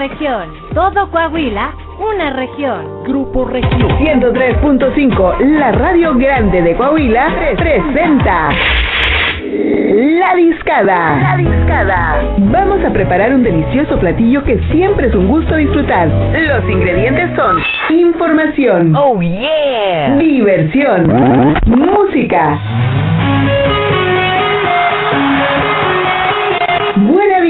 región. Todo Coahuila, una región. Grupo Región. 103.5, la radio grande de Coahuila, presenta. La discada. La discada. Vamos a preparar un delicioso platillo que siempre es un gusto disfrutar. Los ingredientes son información. Oh yeah. Diversión. Música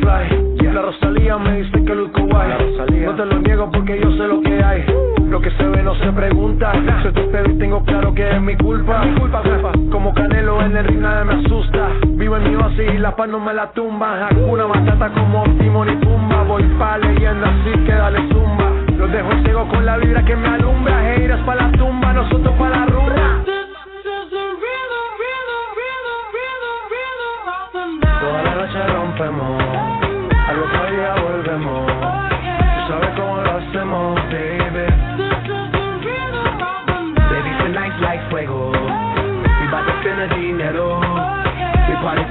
fly. Yeah. La Rosalía me dice que luzco guay. No te lo niego porque yo sé lo que hay. Lo que se ve no se pregunta. Nah. Soy tu y tengo claro que es mi culpa. Mi culpa. Como Canelo en el ring nada me asusta. Vivo en mi oasis y la paz no me la tumba. Hakuna Matata como Timon y Pumba. Voy pa' leyenda así que dale zumba. Los dejo ciego con la vibra que me alumbra. Heiras pa' la tumba, nosotros pa' la runa.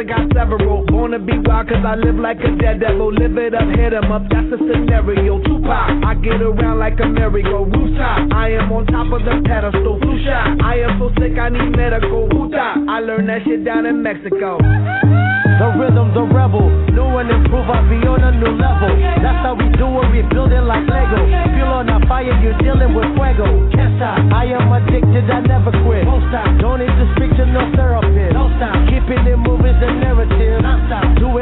I got several. wanna be wild, cause I live like a dead devil. Live it up, hit em up, that's the scenario. Tupac, I get around like a merry-go. Rooftop, I am on top of the pedestal. Flu shot, I am so sick, I need medical. Puta, I learned that shit down in Mexico. The rhythm, the rebel. New and improve, I'll be on a new level. That's how we do it, we build it like Lego. Feel on our fire, you're dealing with fuego. Can't stop. I am addicted, I never quit. Won't stop. Don't need to speak to no therapist. Don't stop. Keeping it moving the narrative. Non-stop. Do it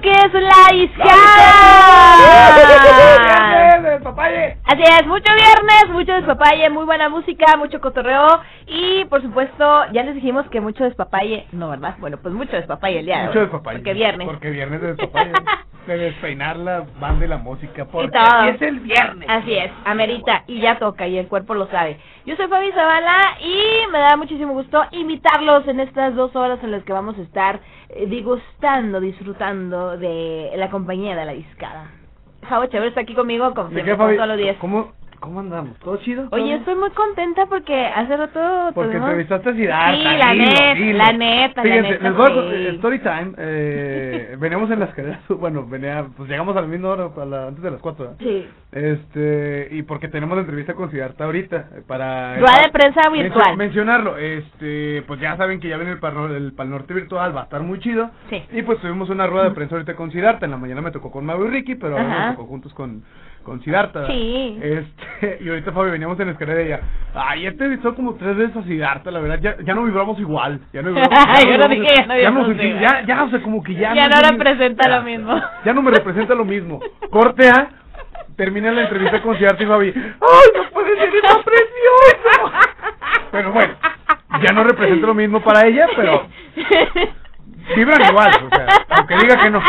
que es La Iscada. Así es, mucho viernes, mucho despapalle, muy buena música, mucho cotorreo y por supuesto ya les dijimos que mucho despapalle, no verdad, bueno pues mucho despapalle el día Mucho despapalle. porque viernes. Porque viernes de despapalle. de despeinar la banda y la música. Porque es el viernes. Así es, amerita y ya toca y el cuerpo lo sabe. Yo soy Fabi Zavala y me da muchísimo gusto invitarlos en estas dos horas en las que vamos a estar digustando, disfrutando de la compañía de la discada. Javo Chévere está aquí conmigo como ¿De siempre, todos los días. ¿Cómo, ¿Cómo andamos? ¿Todo chido? ¿Todo Oye, estoy muy contenta porque hace rato Porque tuvimos- entrevistaste a Siddhartha. Sí, la dilo, neta, dilo. la neta, la Fíjense, neta, les voy a sí. eh, story time. Eh, veníamos en las escaleras. Bueno, venía, pues llegamos a la misma hora, a la- antes de las 4. Sí. Este, y porque tenemos la entrevista con Siddhartha ahorita. eh, Para. Rueda de prensa virtual. mencionarlo, este, pues ya saben que ya viene el Pal, el Pal Norte virtual, va a estar muy chido. Sí. Y pues tuvimos una rueda de prensa ahorita con Siddhartha. En la mañana me tocó con Mau y Ricky, pero ahora nos tocó juntos con, con Siddhartha. Sí. Este, y ahorita Fabi veníamos en la escalera y ella, ay, ya te he visto como tres veces a Siddhartha, la verdad, ya, ya no vibramos igual. Ya no vibramos, Yo no vibramos- dije, ya no ya, igual. ya, ya, o sea, como que ya. Ya no lo representa lo mismo. Ya no me representa lo mismo. Corte A, termina la entrevista con Siddhartha y Fabi, ay, no puede ser, está precioso. Pero bueno, ya no representa lo mismo para ella, pero vibran igual, o sea, aunque diga que no.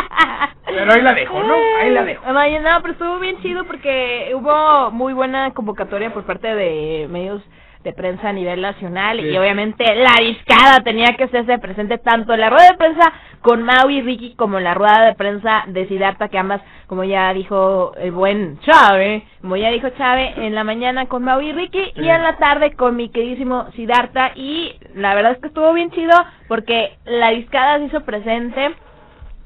Pero ahí la dejo, ¿no? Ahí la dejo. No, pero estuvo bien chido porque hubo muy buena convocatoria por parte de medios de prensa a nivel nacional Sí. y obviamente la discada tenía que hacerse presente tanto en la rueda de prensa con Mau y Ricky como en la rueda de prensa de Siddhartha que ambas como ya dijo el buen Chave como ya dijo Chave en la mañana con Mau y Ricky Sí. y en la tarde con mi queridísimo Siddhartha y la verdad es que estuvo bien chido porque la discada se hizo presente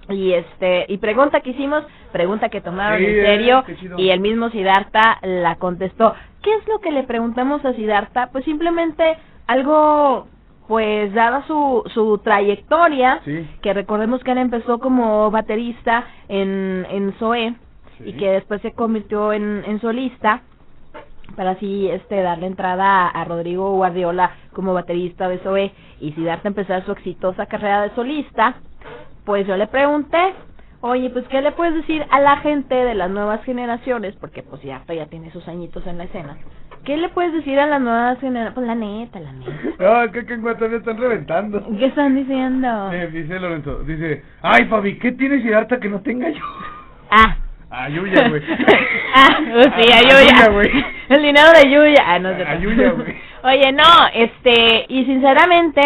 y este y pregunta que hicimos pregunta que tomaron Sí, en eh, serio y el mismo Siddhartha la contestó qué es lo que le preguntamos a Siddhartha pues simplemente algo pues dada su su trayectoria Sí. que recordemos que él empezó como baterista en en Zoé y que después se convirtió en, en solista para así este darle entrada a, a Rodrigo Guardiola como baterista de Zoé. Y Siddhartha empezar su exitosa carrera de solista, pues yo le pregunté, oye, pues ¿qué le puedes decir a la gente de las nuevas generaciones? Porque pues Siddhartha ya tiene sus añitos en la escena. ¿Qué le puedes decir a las nuevas generaciones? Pues la neta, la neta. No, que, que en están reventando. ¿Qué están diciendo? Eh, dice Lorenzo, dice, ay Fabi, ¿qué tiene Siddhartha que no tenga yo? Ah. A Yuya, güey. ah, pues sí, a A Yuya. Yuya, güey. El dinero de Yuya. Ah, no sé. A Yuya, güey. Oye, no, este, y sinceramente,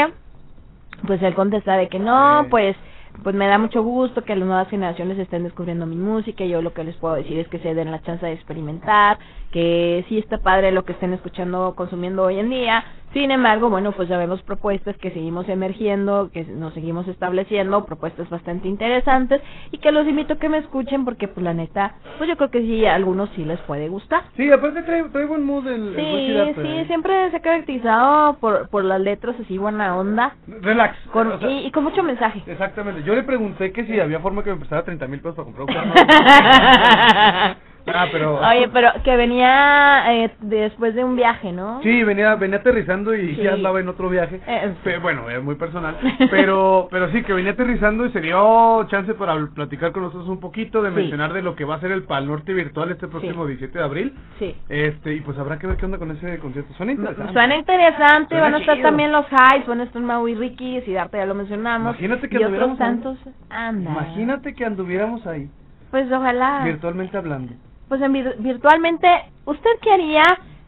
pues él contesta de que no, pues pues me da mucho gusto que las nuevas generaciones estén descubriendo mi música yo lo que les puedo decir es que se den la chance de experimentar, que sí está padre lo que estén escuchando, consumiendo hoy en día. Sin embargo, bueno, pues ya vemos propuestas que seguimos emergiendo, que nos seguimos estableciendo, propuestas bastante interesantes y que los invito a que me escuchen porque pues la neta, pues yo creo que sí, a algunos sí les puede gustar. Sí, aparte trae, trae buen mood el, Sí, sí, eh. siempre se ha caracterizado por, por las letras así buena onda Relax. con, o sea, y, y con mucho mensaje. Exactamente. Yo le pregunté que si había forma que me prestara 30 mil pesos para comprar un carro. Ah, pero... Oye, pero que venía eh, después de un viaje, ¿no? Sí, venía, venía aterrizando y Sí. ya andaba en otro viaje. Eh, Pe- bueno, es muy personal. Pero pero sí, que venía aterrizando y se dio chance para platicar con nosotros un poquito, de Sí. mencionar de lo que va a ser el Pal Norte Virtual este próximo 17 de abril. Sí. Este, y pues habrá que ver qué onda con ese concierto. Suena interesante. Suena interesante, Suena van a estar chido. también los Highs, van a estar Mau y Ricky, Siddhartha ya lo mencionamos. Imagínate que y otros anduviéramos ahí. tantos. Anda. Imagínate que anduviéramos ahí, Pues ojalá. virtualmente hablando. Pues en vir- virtualmente, ¿usted qué haría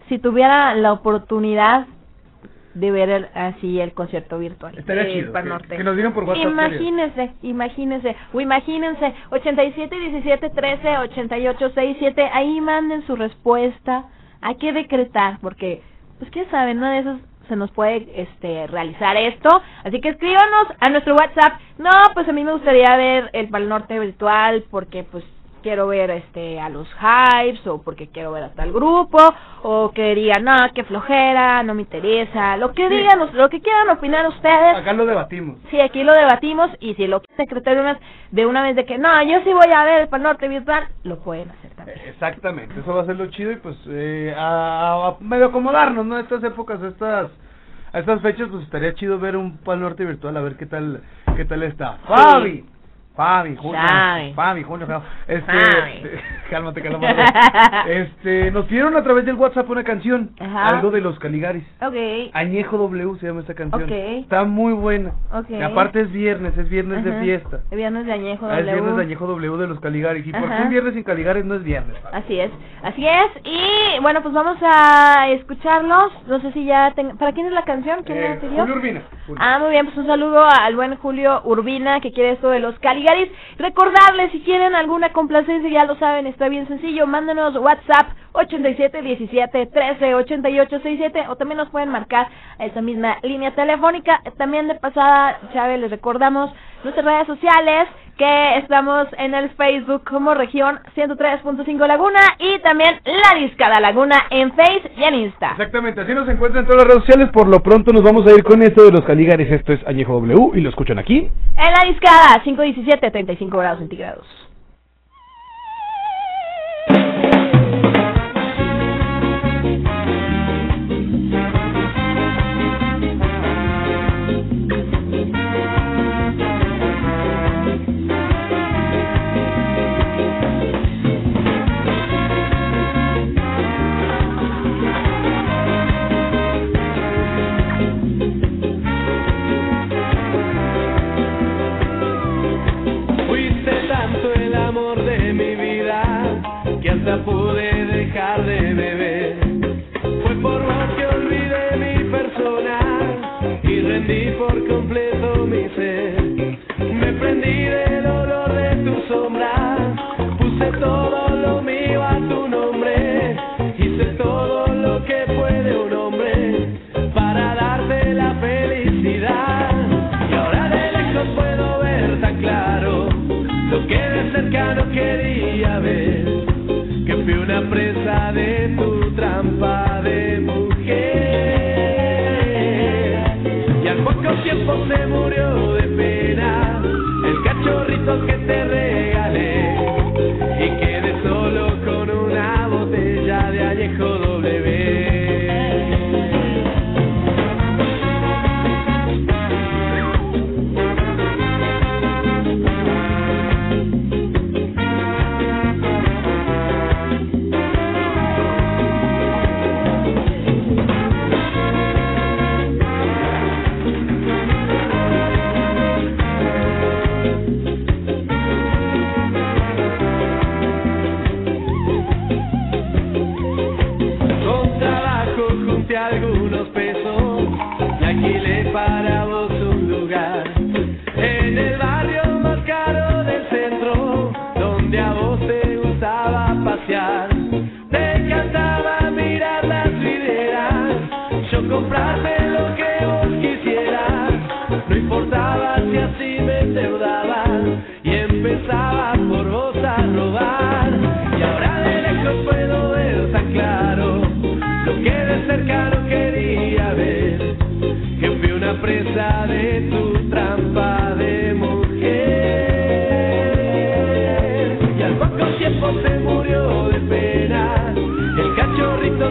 si tuviera la oportunidad de ver el- así el concierto virtual? Estaría del chido. Que, Norte? que nos digan por WhatsApp. Imagínense, imagínense, o imagínense, 87 17 13 88 67, ahí manden su respuesta. Hay que decretar, porque, pues, quién sabe, una de esas se nos puede este realizar esto. Así que escríbanos a nuestro WhatsApp. No, pues a mí me gustaría ver el Pal Norte virtual, porque, pues, quiero ver este a los Hypes o porque quiero ver hasta el grupo o que digan no que flojera no me interesa lo que Sí. digan lo que quieran opinar ustedes Acá lo debatimos. Sí, aquí lo debatimos y si lo quieren secretar de una, vez de que no, yo sí voy a ver el Pal Norte virtual, lo pueden hacer también. Exactamente, eso va a ser lo chido y pues eh, a, a medio acomodarnos, ¿no? A estas épocas, a estas, a estas fechas, pues estaría chido ver un Pal Norte virtual, a ver qué tal, qué tal está. Fabi, Fabi, Julio, Fabi. Fabi, Julio, este, Fabi. cálmate, cálmate. este, nos pidieron a través del WhatsApp una canción, Ajá. algo de los Caligaris. Ok, Añejo W se llama esta canción. Ok. Está muy buena. ok. Y aparte es viernes, es viernes de Ajá. fiesta. El viernes de añejo Ah, es W. viernes de Añejo W de los Caligaris. Y por Ajá. qué un viernes sin Caligaris no es viernes. Fabi? Así es, así es. Y bueno, pues vamos a escucharlos. No sé si ya tengo... ¿Para quién es la canción? ¿Quién Eh, la pidió? Julio Urbina. Julio. Ah, muy bien, pues un saludo al buen Julio Urbina que quiere esto de los Caligaris. Recordarles, si quieren alguna complacencia, ya lo saben, está bien sencillo, mándenos WhatsApp 87 17 13 88 67 o también nos pueden marcar a esa misma línea telefónica. También de pasada, Chávez, les recordamos nuestras redes sociales que estamos en el Facebook como región 103.5 Laguna y también La Discada Laguna en Face y en Insta. Exactamente, así nos encuentran en todas las redes sociales. Por lo pronto nos vamos a ir con esto de los Caligaris. Esto es Añejo W y lo escuchan aquí. En La Discada 517 35 grados centígrados.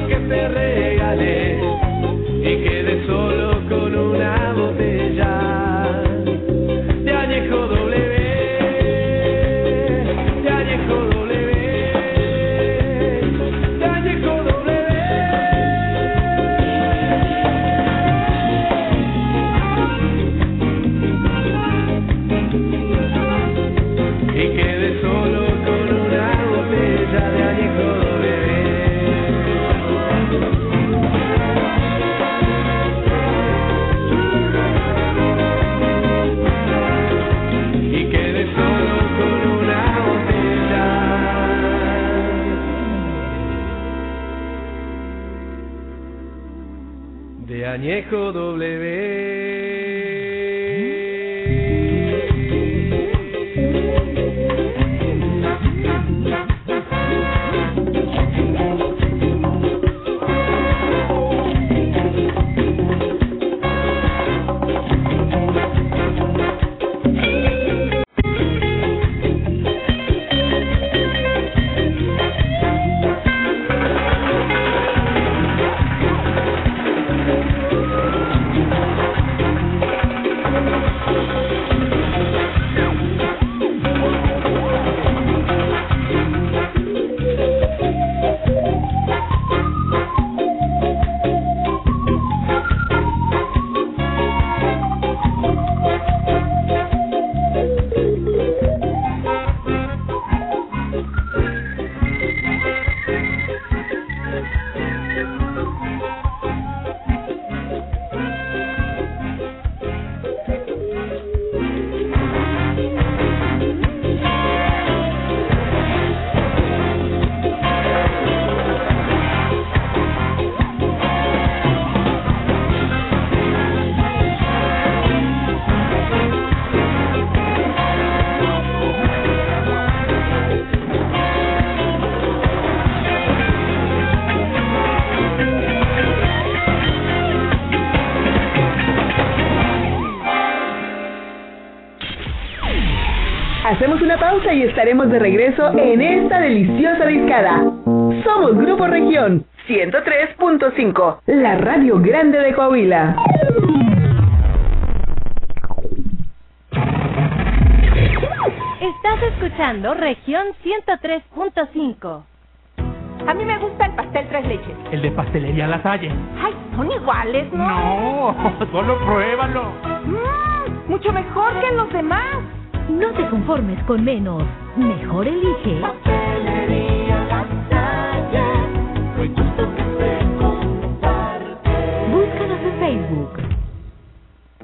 Que te regalé y estaremos de regreso en esta deliciosa discada. Somos Grupo Región 103.5, la radio grande de Coahuila. Estás escuchando región 103.5. A mí me gusta el pastel tres leches. El de pastelería La Salle. Ay, son iguales, ¿no? No, solo pruébalo. Mm, mucho mejor que los demás. No te conformes con menos. Mejor elige. Búscanos en Facebook.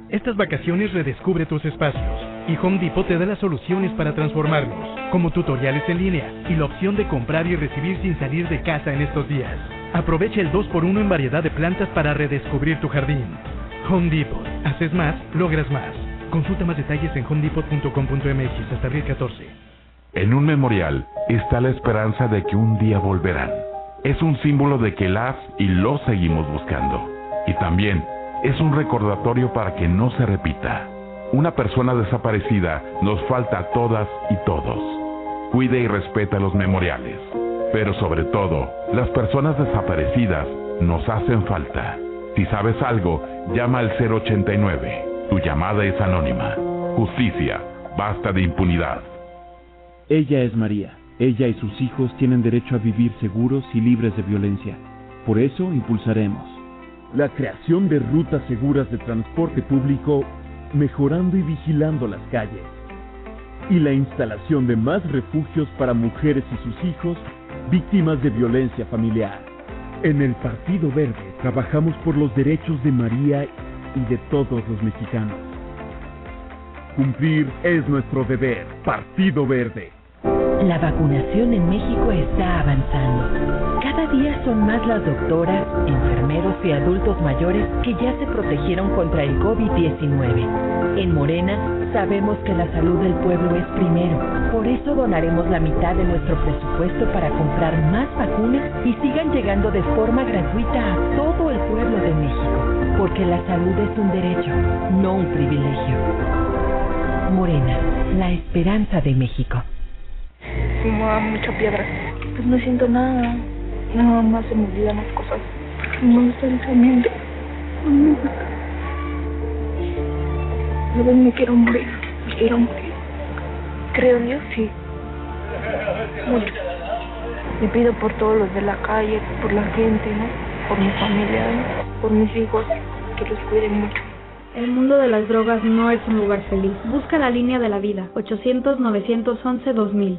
Estas vacaciones redescubre tus espacios y Home Depot te da las soluciones para transformarlos, como tutoriales en línea y la opción de comprar y recibir sin salir de casa en estos días. Aprovecha el 2x1 en variedad de plantas para redescubrir tu jardín. Home Depot. Haces más, logras más. Consulta más detalles en homedepot.com.mx hasta abril 14. En un memorial está la esperanza de que un día volverán. Es un símbolo de que las y los seguimos buscando. Y también es un recordatorio para que no se repita. Una persona desaparecida nos falta a todas y todos. Cuide y respeta los memoriales. Pero sobre todo, las personas desaparecidas nos hacen falta. Si sabes algo, llama al 089. Tu llamada es anónima. Justicia, basta de impunidad. Ella es María. Ella y sus hijos tienen derecho a vivir seguros y libres de violencia. Por eso impulsaremos la creación de rutas seguras de transporte público, mejorando y vigilando las calles, y la instalación de más refugios para mujeres y sus hijos víctimas de violencia familiar. En el Partido Verde trabajamos por los derechos de María y de todos los mexicanos. Cumplir es nuestro deber. Partido Verde. La vacunación en México está avanzando. Cada día son más las doctoras, enfermeros y adultos mayores que ya se protegieron contra el COVID-19. En Morena sabemos que la salud del pueblo es primero. Por eso donaremos la mitad de nuestro presupuesto para comprar más vacunas y sigan llegando de forma gratuita a todo el pueblo de México. Porque la salud es un derecho, no un privilegio. Morena, la esperanza de México. Fumaba mucha piedra. Pues no siento nada. Nada más se me olvidan las cosas. No me gusta. A veces me quiero morir. Me quiero morir. Creo en Dios, sí. Mucho. Le pido por todos los de la calle, por la gente, ¿no? Por mi familia, ¿no? por mis hijos, que los cuiden mucho. El mundo de las drogas no es un lugar feliz. Busca la línea de la vida. 800-911-2000.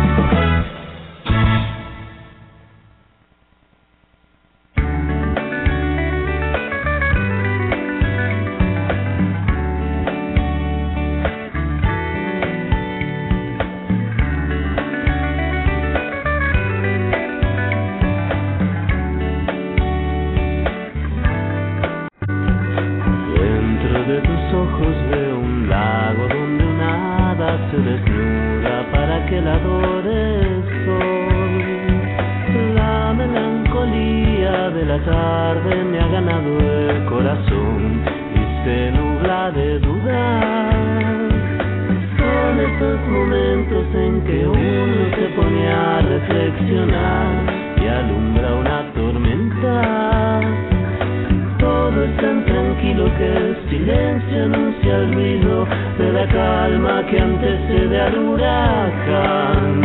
Calma que antecede al huracán.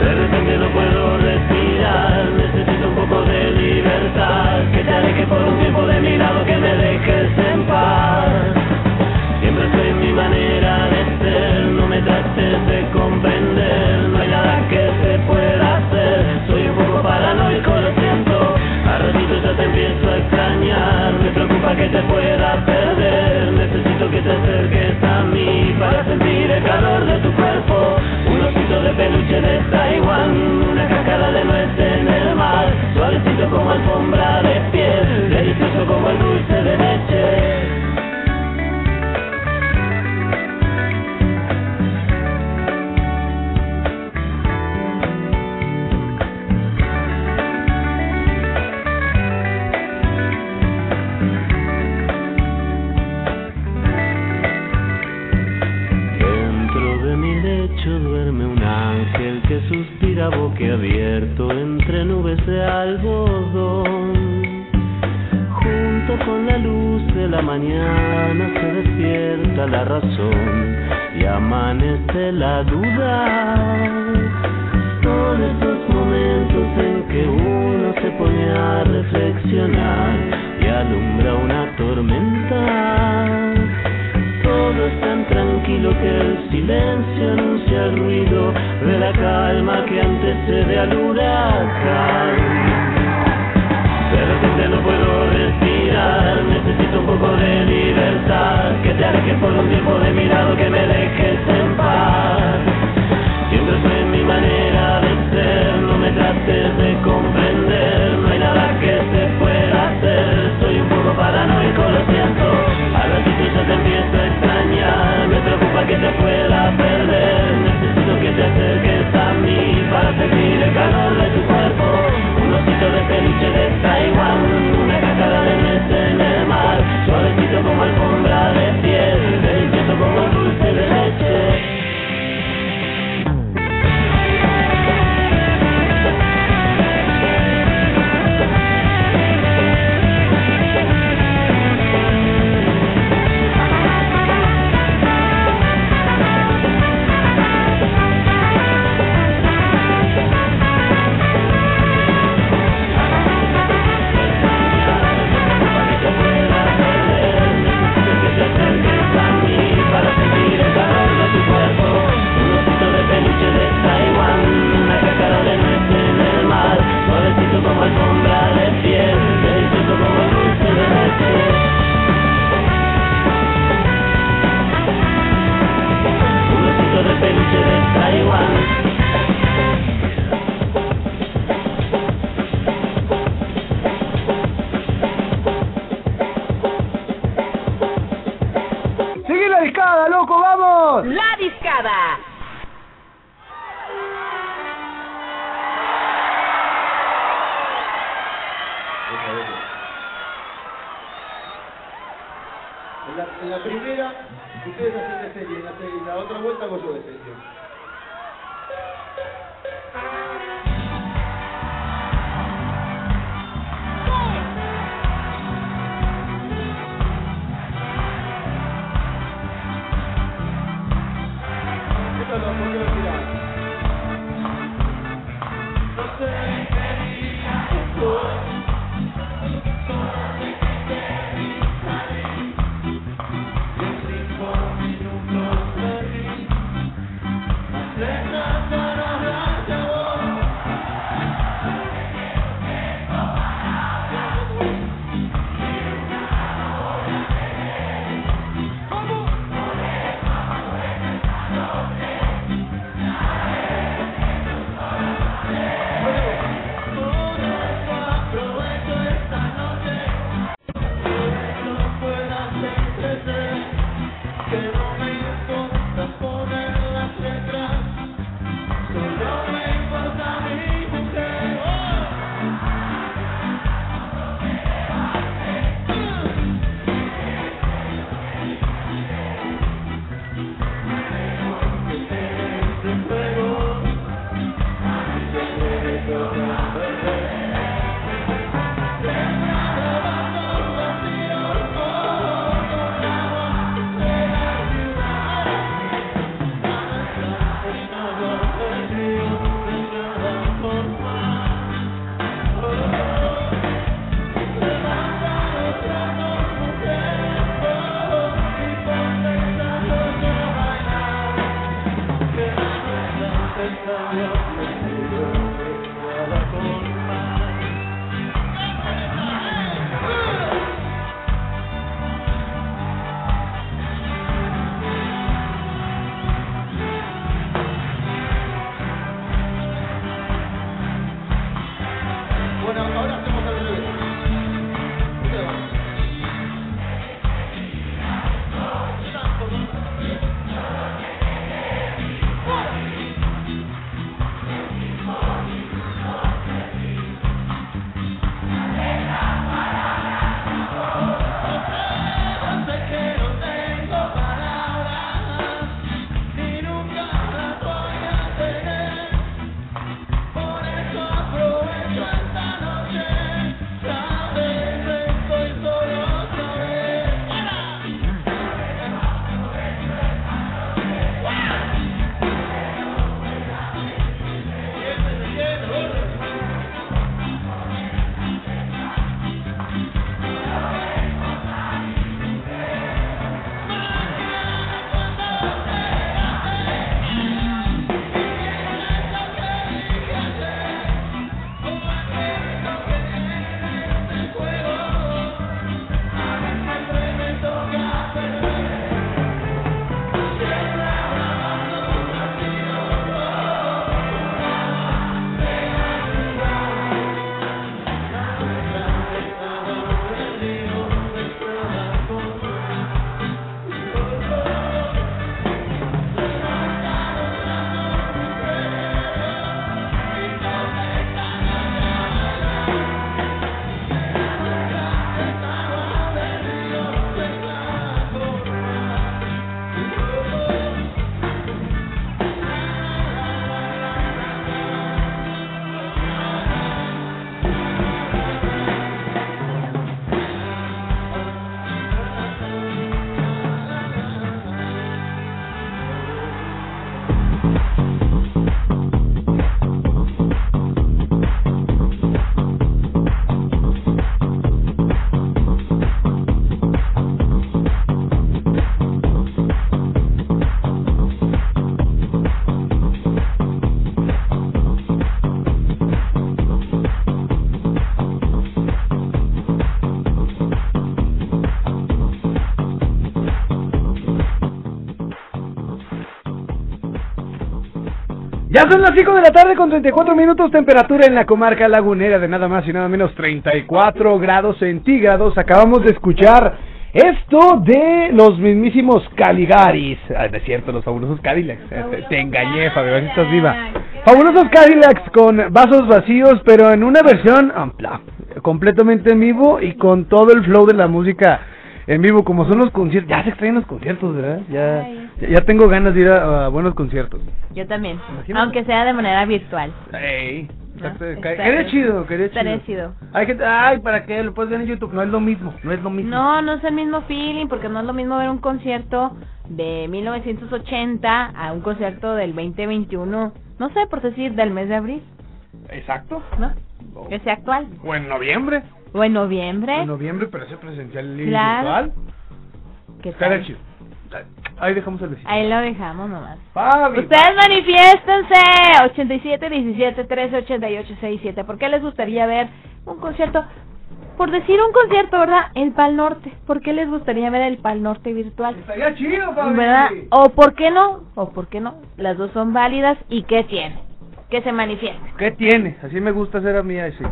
De repente no puedo respirar, necesito un poco de libertad, que te aleje por un tiempo de mi lado, que me dejes en paz. Siempre soy mi manera de ser, no me trates de comprender, no hay nada que se pueda hacer, soy un poco paranoico, lo siento, a ratitos ya te empiezo a extrañar, me preocupa que te pueda perder, para sentir el calor de tu cuerpo, un osito de peluche de Taiwán, una cascada de nuez en el mar, suavecito como alfombra de piel, delicioso como el dulce de leche. Ya son las 5 de la tarde con 34 minutos, temperatura en la comarca lagunera de nada más y nada menos 34 grados centígrados. Acabamos de escuchar esto de los mismísimos Caligaris. Ah, es cierto, los fabulosos Cadillacs. Eh, Te, te engañé, Fabio, estás viva. Fabulosos Cadillacs con vasos vacíos, pero en una versión unplugged, completamente en vivo y con todo el flow de la música en vivo, como son los conciertos. Ya se extrañan los conciertos, ¿verdad? Ya, ya, ya tengo ganas de ir a, a buenos conciertos. Yo también. Imagínate. Aunque sea de manera virtual. Ey, exacto, ¿no? chido, quería chido. estaría chido. Hay gente, ay, ¿para qué? Lo puedes ver en YouTube. No es lo mismo, no es lo mismo. No, no es el mismo feeling, porque no es lo mismo ver un concierto de 1980 a un concierto del 2021, no sé, por decir, del mes de abril, Exacto. ¿no? Que sea actual. O en noviembre. O en noviembre. En noviembre, pero ese presencial y Claro. virtual. ¿Qué tal? chido. Ahí dejamos el besito. Ahí lo dejamos nomás. Fabi. Ustedes manifiéstense 87 17 13 88 67. ¿Por qué les gustaría ver un concierto? Por decir un concierto, ¿verdad? El Pal Norte. ¿Por qué les gustaría ver el Pal Norte virtual? Estaría chido, Fabi. ¿Verdad? O por qué no? O por qué no? Las dos son válidas y ¿qué tiene? Que se manifieste. ¿Qué tiene? Así me gusta hacer a mí así.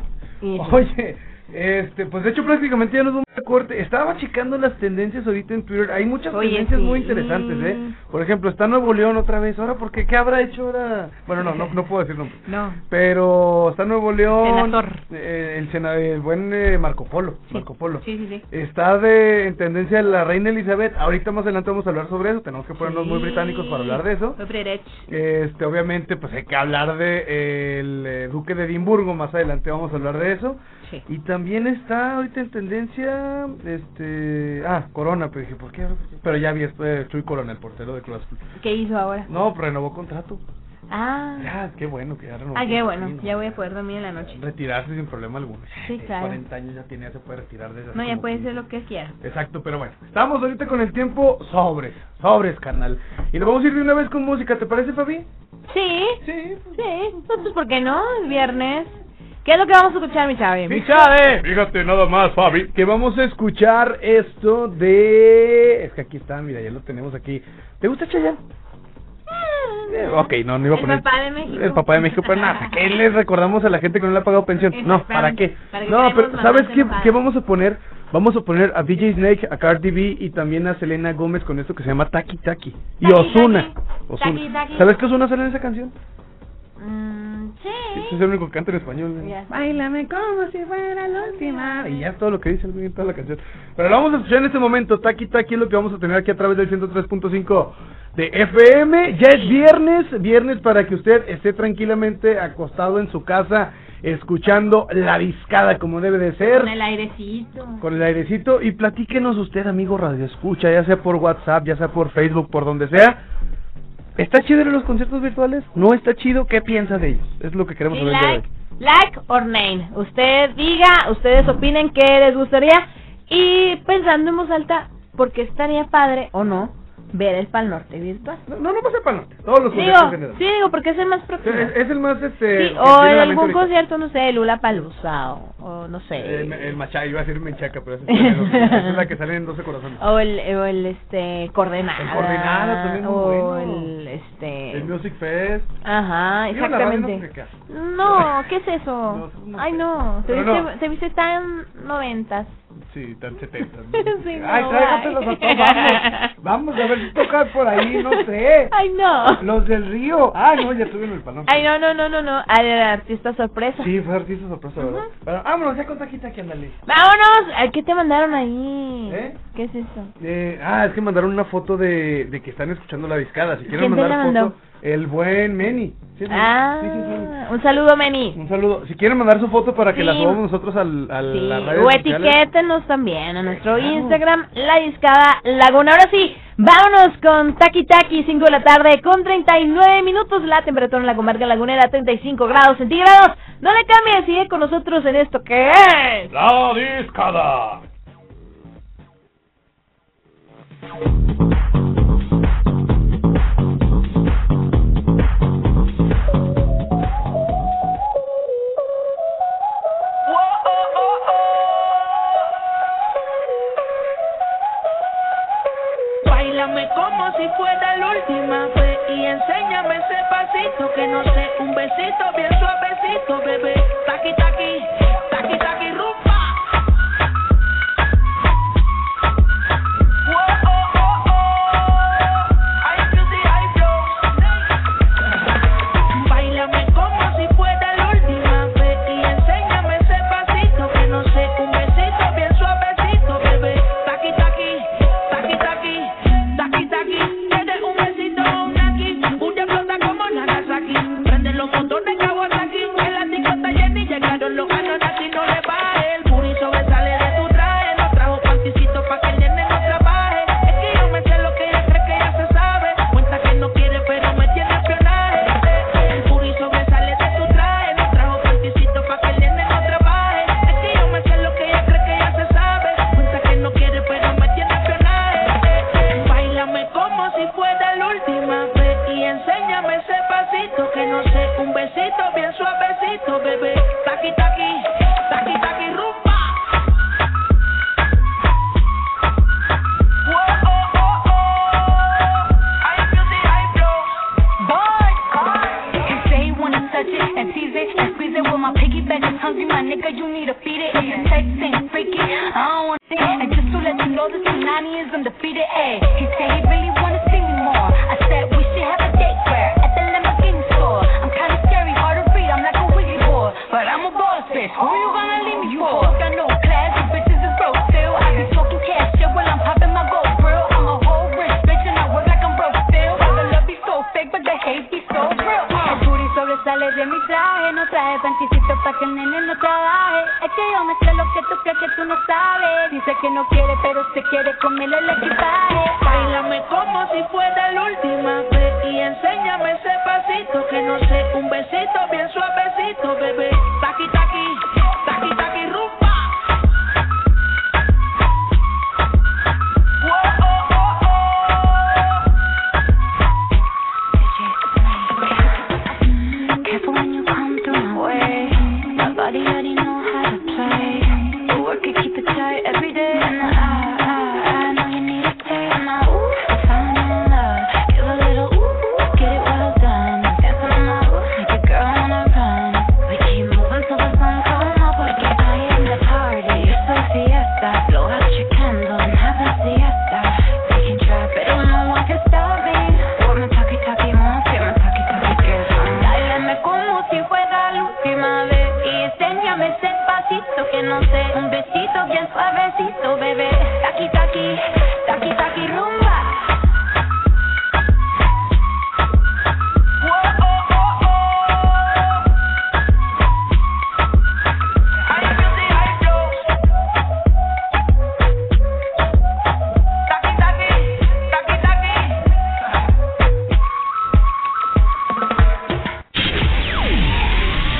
Oye, este, pues de hecho prácticamente ya nos vamos a corte. Estaba checando las tendencias ahorita en Twitter. Hay muchas Oye, tendencias sí. muy interesantes, ¿eh? Por ejemplo, está Nuevo León otra vez. Ahora, ¿por qué? ¿Qué habrá hecho ahora? Bueno, no, no, no puedo decir nombre. No. Pero está Nuevo León. Eh, el, sena- el buen eh, Marco Polo. Marco Polo. Sí, sí, sí. Está de, en tendencia la reina Elizabeth. Ahorita más adelante vamos a hablar sobre eso. Tenemos que ponernos muy británicos para hablar de eso. Este, obviamente, pues hay que hablar de eh, el eh, Duque de Edimburgo. Más adelante vamos a hablar de eso. Sí. Y también está ahorita en tendencia, este, ah, Corona, pero dije, ¿por qué? Pero ya vi después Chuy Corona, el portero de Cruz Azul. ¿Qué hizo ahora? No, renovó contrato. Ah. Ya, qué bueno que ya renovó. Ah, qué bueno. Ya voy a poder dormir en la noche. Retirarse sin problema alguno. Sí, Ya, claro. 40 años ya tiene, ya se puede retirar de esas No, ya puede ser lo que quiera. Exacto, pero bueno, estamos ahorita con el tiempo sobres, sobres, carnal. Y nos vamos a ir de una vez con música, ¿te parece, Fabi? Sí. Sí. Sí. Pues, ¿por qué no? Es viernes. ¿Qué es lo que vamos a escuchar, mi Chavi? Mi chave. Fíjate nada más, Fabi. Que vamos a escuchar esto de... Es que aquí está, mira, ya lo tenemos aquí. ¿Te gusta Chayanne? Eh, ok, no, no iba a El poner... papá de México. El papá de México, pero nada, ¿qué les recordamos a la gente que no le ha pagado pensión? No, ¿para qué? Para No, pero ¿sabes qué, qué vamos a poner? Vamos a poner a DJ Snake, a Cardi B y también a Selena Gómez con esto que se llama Taki Taki. Y. Taki, Taki. ¿Sabes qué Ozuna sale en esa canción? Mm, sí. Ese es el único que canta en español. Ya. Bailame como si fuera la última. Y ya es todo lo que dice el güey en toda la canción. Pero lo vamos a escuchar en este momento. Taki Taki es lo que vamos a tener aquí a través del 103.5 de FM. Ya es viernes. Viernes para que usted esté tranquilamente acostado en su casa escuchando la discada como debe de ser. Con el airecito. Con el airecito. Y platíquenos usted, amigo Radio Escucha, ya sea por WhatsApp, ya sea por Facebook, por donde sea. ¿Está chido los conciertos virtuales? ¿No está chido? ¿Qué piensa de ellos? Es lo que queremos saber. like, like or name. Usted diga, ustedes opinen qué les gustaría. Y pensando en voz alta, porque estaría padre o no ver el Pal Norte virtual. No, no, no pasa para norte. Todos los Digo, conciertos en general. sí, digo, porque es el más próximo. Es, es el más este. Sí, o en algún ahorita. concierto, no sé, Lula Palusa, o, o no sé. El, el Macha, iba a decir Menchaca, pero esa es, la que sale en 12 corazones. O el, o el este, Coordenada. El Coordenada también muy O bueno. el, este... El Music Fest. Ajá, exactamente. No, ¿qué es eso? No, no Ay, no, Pero viste, no. se viste tan noventas. Sí, tan 70. Sí, no, Ay, tráigatelos a todos, vamos. Vamos a ver si tocan por ahí, no sé. Ay, no. Los del río. Ah, no, ya estuvieron en el panón. Ay, no, no, no, no, no. Al artista sorpresa. Sí, fue artista sorpresa, ¿verdad? Pero vámonos, ya con taquita aquí, ándale. Vámonos. ¿Qué te mandaron ahí? ¿Eh? ¿Qué es eso? Eh, ah, es que mandaron una foto de, de que están escuchando la discada. Si quieren ¿Quién te mandar foto, mandó? El buen Meni. Sí. Ah, Sí, sí, un saludo, Meni. Un saludo. Si quieren mandar su foto para que la subamos nosotros al, al Sí, la radio o etiquétenos también a nuestro Claro. Instagram, La Discada Laguna. Ahora sí, vámonos con Taki Taki, 5 de la tarde, con 39 minutos. La temperatura en la comarca lagunera, 35 grados centígrados. No le cambie, sigue con nosotros en esto que es... La discada.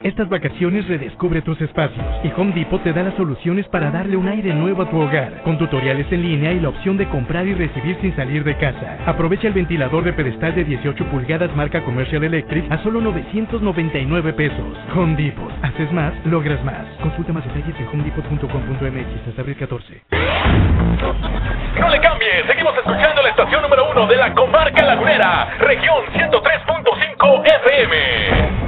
Estas vacaciones redescubre tus espacios y Home Depot te da las soluciones para darle un aire nuevo a tu hogar, con tutoriales en línea y la opción de comprar y recibir sin salir de casa. Aprovecha el ventilador de pedestal de 18 pulgadas marca Commercial Electric a solo 999 pesos. Home Depot, haces más, logras más. Consulta más detalles en homedepot.com.mx hasta abril 14. No le cambies, seguimos escuchando la estación número 1 de la comarca lagunera, región 103.5 FM.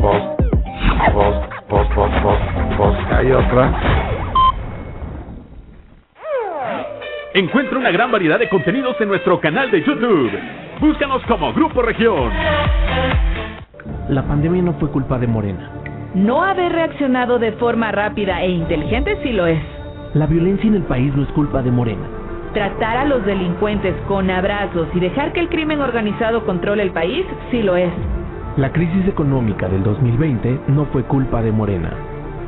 post, post, post, post, post, post. Hay otra. Encuentra una gran variedad de contenidos en nuestro canal de YouTube. Búscanos como Grupo Región. La pandemia no fue culpa de Morena. No haber reaccionado de forma rápida e inteligente sí lo es. La violencia en el país no es culpa de Morena. Tratar a los delincuentes con abrazos y dejar que el crimen organizado controle el país sí lo es. La crisis económica del 2020 no fue culpa de Morena.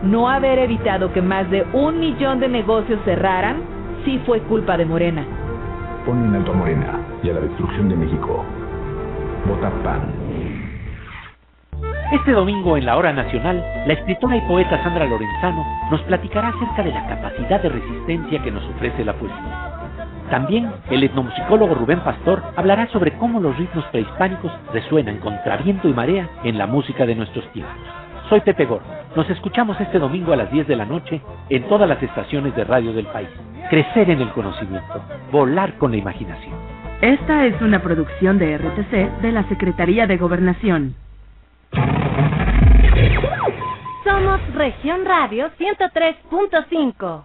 No haber evitado que más de un millón de negocios cerraran sí fue culpa de Morena. Pon en alto a Morena y a la destrucción de México. Vota PAN. Este domingo en la Hora Nacional, la escritora y poeta Sandra Lorenzano nos platicará acerca de la capacidad de resistencia que nos ofrece la poesía. También el etnomusicólogo Rubén Pastor hablará sobre cómo los ritmos prehispánicos resuenan contra viento y marea en la música de nuestros tiempos. Soy Pepe Gordo. Nos escuchamos este domingo a las 10 de la noche en todas las estaciones de radio del país. Crecer en el conocimiento, volar con la imaginación. Esta es una producción de RTC de la Secretaría de Gobernación. Somos Región Radio 103.5.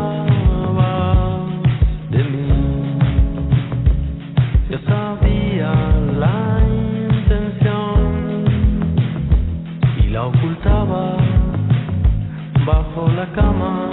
bajo la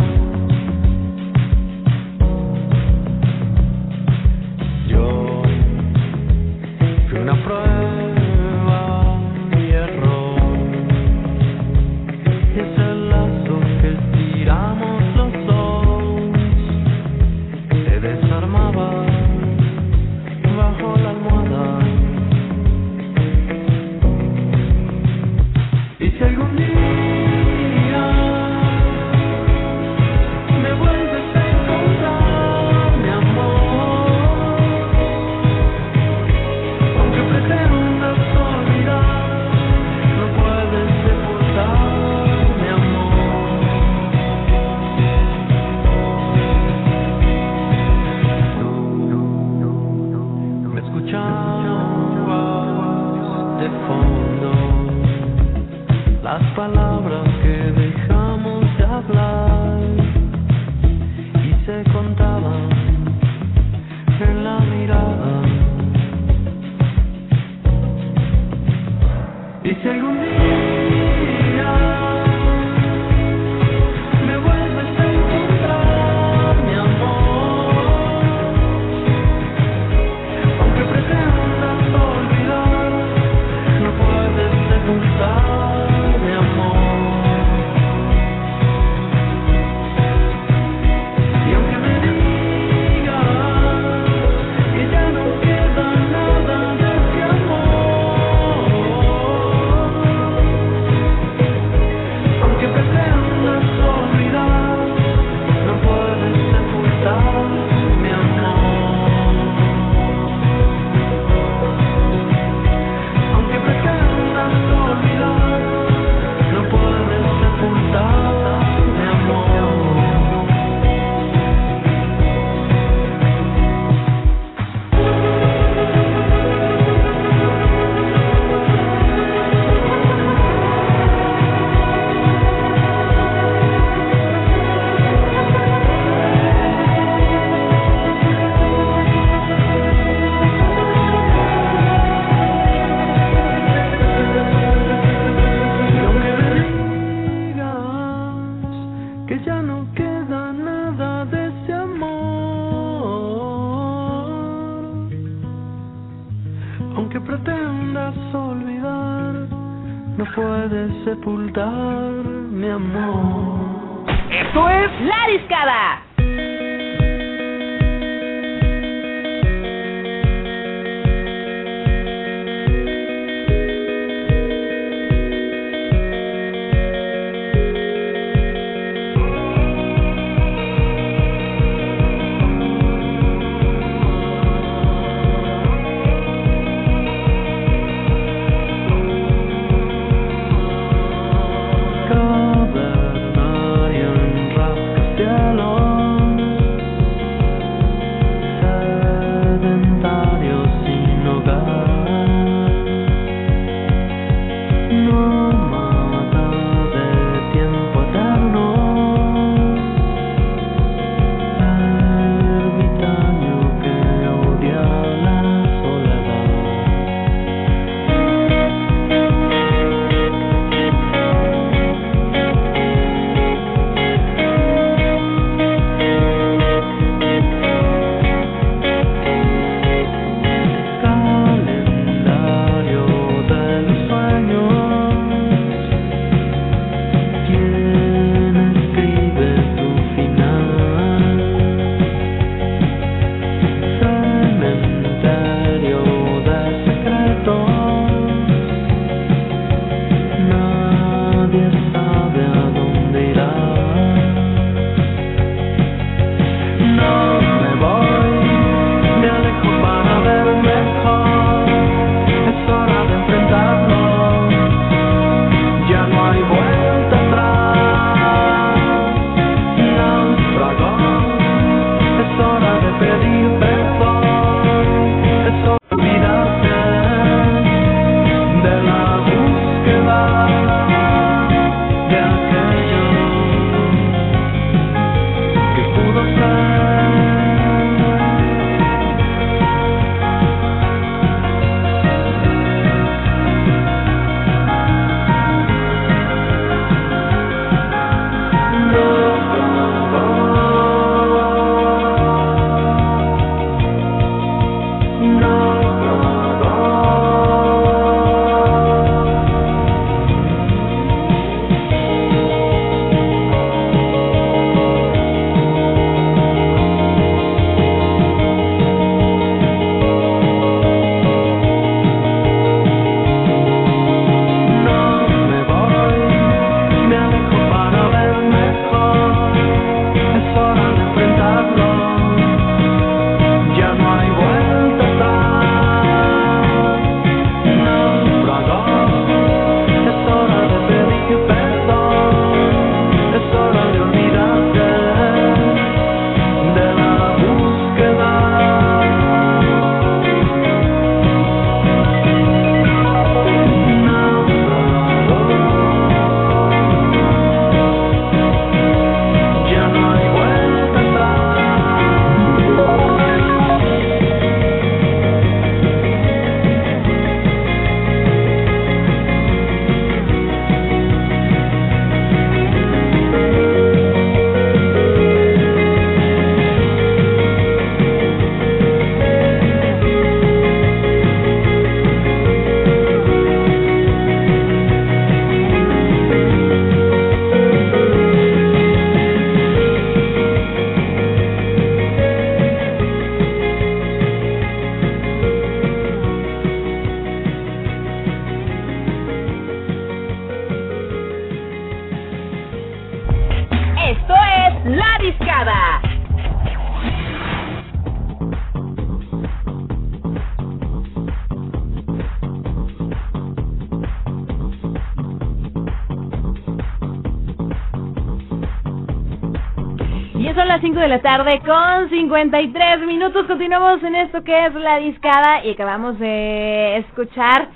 de la tarde con 53 minutos. Continuamos en esto que es la discada y acabamos de escuchar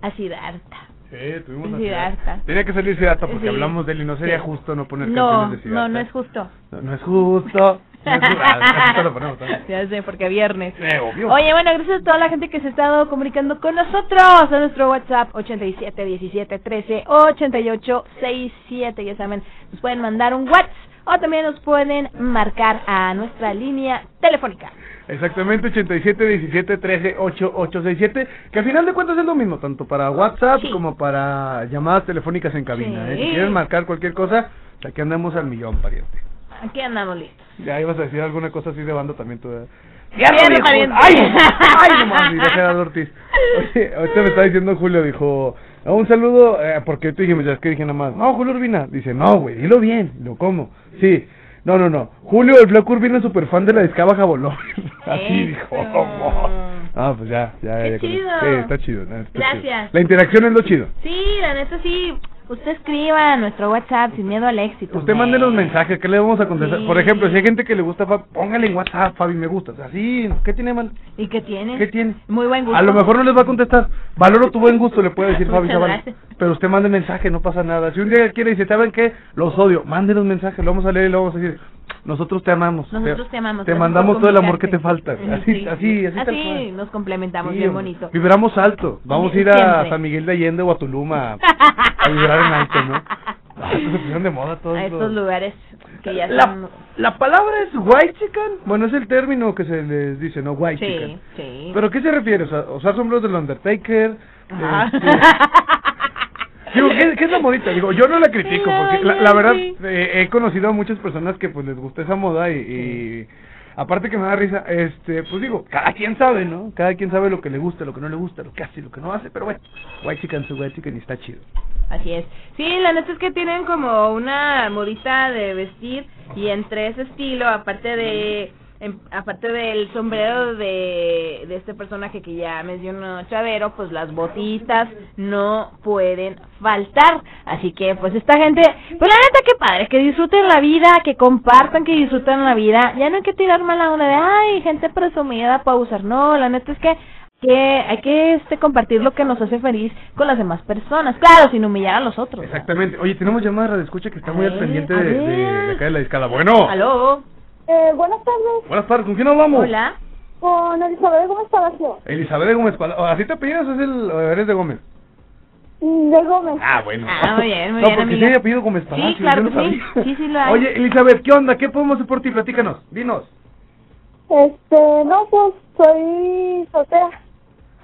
a Siddhartha. Sí, tuvimos a Siddhartha. Tenía que salir Siddhartha porque Sí. hablamos de él y no sería Sí. justo no poner No, canciones de Siddhartha. no, no es justo. No, no es justo. No es justo. Ah, lo ponemos también. Ya sé, porque viernes. Eh, obvio. Oye, bueno, gracias a toda la gente que se ha estado comunicando con nosotros a nuestro WhatsApp 87 17 13 88 67. Ya saben, nos pueden mandar un WhatsApp o también nos pueden marcar a nuestra línea telefónica. Exactamente, 87 17 13 8 867, que al final de cuentas es lo mismo, tanto para WhatsApp como para llamadas telefónicas en cabina. Sí. ¿eh? Si quieren marcar cualquier cosa, aquí andamos al millón, pariente. Aquí andamos listos. Ya ibas a decir alguna cosa así de banda también tú. ¿eh? Viejo! pariente. ¡Ay! ¡Ay, no mames! Gerardo Ortiz. Oye, ahorita me está diciendo Julio, dijo, "Ah, un saludo, eh, porque tú dijimos, ya es que dije nada más, no, Julio Urbina. Dice, no, güey, dilo bien, lo como. Sí. No, no, no. Julio, el Flaco Urbina es súper fan de la discaba Jabolón. Así dijo. Ah, pues ya, ya. Qué ya chido. Sí, está chido. está chido. Gracias. La interacción es lo chido. Sí, la neta sí. Usted escriba a nuestro WhatsApp sin miedo al éxito. Usted mande los mensajes, ¿qué le vamos a contestar? Sí. Por ejemplo, si hay gente que le gusta Fabi, póngale en WhatsApp, Fabi, me gusta. O sea, sí, ¿qué tiene mal? ¿Y qué tiene? ¿Qué tiene? Muy buen gusto. A lo mejor no les va a contestar. Valoro tu buen gusto, le puede decir Fabi Zavala. Pero usted mande mensaje, no pasa nada. Si un día quiere y dice, ¿saben qué? Los odio. Mándenos mensaje, lo vamos a leer y lo vamos a decir. Nosotros te amamos. Nosotros te amamos. Te mandamos todo el amor que te falta. Así, Sí. así, así, Así nos complementamos Sí, bien bonito. Vibramos alto. Vamos a ir a. San Miguel de Allende o a Tulum a, vibrar en alto, ¿no? Ah, estos se pusieron de moda todos. A estos los- lugares que ya La, son... la palabra es white chicken. Bueno, es el término que se les dice, ¿no? White Sí, chicken. sí. ¿Pero qué se refiere? O sea, usar sombreros del Undertaker. Este, Digo, ¿qué, qué es la modita? Digo, yo no la critico, porque la, la verdad eh, he conocido a muchas personas que pues les gusta esa moda y, y aparte que me da risa, este, pues digo, cada quien sabe, ¿no? Cada quien sabe lo que le gusta, lo que no le gusta, lo que hace, lo que no hace, pero bueno, white chicken su white chicken y está chido. Así es. Sí, la neta es que tienen como una modita de vestir y entre ese estilo, aparte de em- aparte del sombrero de, de este personaje que ya mencionó Chavero, pues las botitas no pueden faltar. Así que pues esta gente, pues la neta que padre, que disfruten la vida, que compartan, que disfruten la vida. Ya no hay que tirar mala onda de, ay, gente presumida para usar. No, la neta es que que hay que este compartir lo que nos hace feliz con las demás personas, claro, sin humillar a los otros. Exactamente. Oye, tenemos llamada de escucha que está muy al pendiente a de, de, acá de la discada. Bueno. Aló. Eh, buenas tardes. Buenas tardes, ¿con quién hablamos? Hola. Con Elizabeth Gómez Palacio. Elizabeth de Gómez Palacio. ¿Así te apellidas o es el, o eres de Gómez? Mm, De Gómez. Ah, bueno. Ah, muy bien, muy no, bien, porque amiga. sí hay apellido Gómez Sí, Palacio. claro yo no que sí. Sí, sí lo hay. Oye, Elizabeth, ¿qué onda? ¿Qué podemos hacer por ti? Platícanos, dinos. Este, no, pues soy soltera.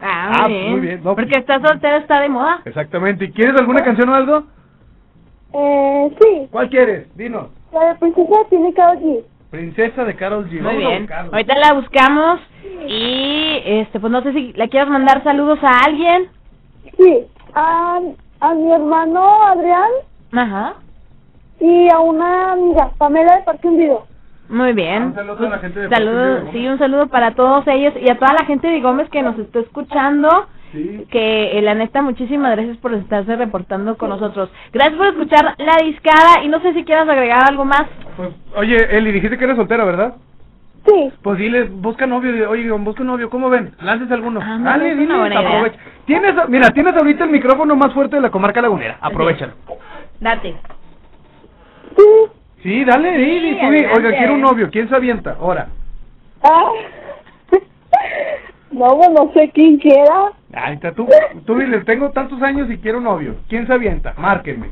Ah, Ah, muy bien. muy bien, no, Porque estar soltero está de moda. Exactamente. ¿Y ¿Quieres alguna canción o algo? Eh, sí, ¿Cuál quieres? Dinos. la de Princesa tiene Karol G. Princesa de Carol G. Muy Vamos a bien. Ahorita la buscamos y este pues no sé si le quieres mandar saludos a alguien. Sí, a, a mi hermano Adrián Ajá. y a una amiga, Pamela de Parque Hundido. Muy bien. Un saludo a la gente de Saludo, Parque sí, un saludo para todos ellos y a toda la gente de Gómez que nos está escuchando. Sí. Que eh, la neta, muchísimas gracias por estarse reportando con nosotros. Gracias por escuchar la discada y no sé si quieras agregar algo más. Pues, oye, Eli, dijiste que eres soltera, ¿verdad? Sí. Pues dile, busca novio, oye, busca un novio, ¿cómo ven? Lances alguno. Ah, Dale, dile, aprovecha. Tienes, mira, tienes ahorita el micrófono más fuerte de la comarca lagunera, aprovechalo. Date. Sí, dale, Sí, sí, oiga, quiero un novio, ¿quién se avienta? Ahora. Ah. no, no sé quién quiera. Ahí está, tú, tú dile, tengo tantos años y quiero un novio, ¿quién se avienta? Márquenme.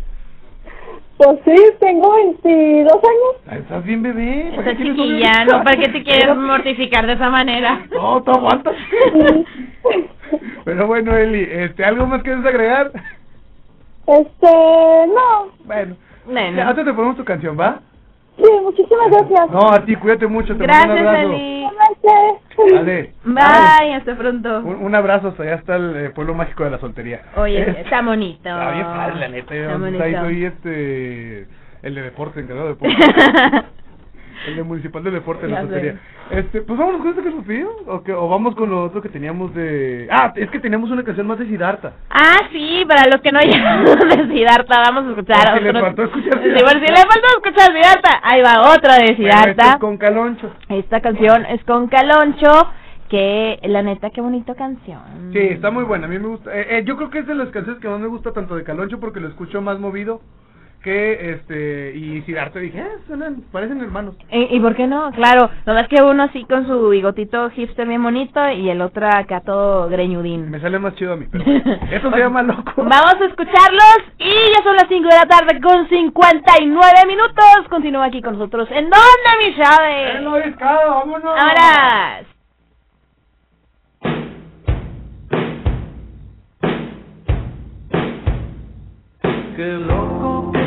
Pues sí, tengo 22 años. Estás bien, bebé. ¿para quieres chiquilla? ¿no? ¿Para qué te quieres mortificar de esa manera? No, tú aguantas. Pero bueno, Eli, este, ¿algo más quieres agregar? Este, no. Bueno, Bueno. ya, antes te ponemos tu canción, ¿va? Sí, muchísimas gracias. No, a ti, cuídate mucho, te Gracias, mando un abrazo. Eli. Dale. Bye, hasta pronto. Un, un abrazo hasta allá hasta el eh, pueblo mágico de la soltería. Oye, Eh, está bonito. Está bien padre, la neta. Yo Está ahí bonito. soy este, el de deporte, encargado de deporte. El de Municipal del Deporte, la tontería. Este, pues vámonos con este que nos pidió. ¿O, qué? o vamos con lo otro que teníamos de. Ah, es que teníamos una canción más de Siddhartha. Ah, sí, para los que no oyeron de Siddhartha, vamos a escuchar si le faltó escuchar Sí, por si le faltó escuchar Siddhartha. Ahí va otra de Pero este Siddhartha. es con Caloncho. Esta canción es con Caloncho, que la neta, qué bonita canción. Sí, está muy buena. A mí me gusta. eh, eh, yo creo que es de las canciones que más me gusta tanto de Caloncho porque lo escucho más movido que este. Y Siddhartha dije, eh, suenan, parecen hermanos. ¿Y, y por qué no? Claro, nomás que uno así con su bigotito hipster bien bonito y el otro acá todo greñudín. Me sale más chido a mí, pero bueno. Eso se llama loco. Vamos a escucharlos y ya son las 5 de la tarde con 59 minutos. Continúa aquí con nosotros. ¿En dónde, mi Chávez? En la discada, vámonos. Ahora. Qué loco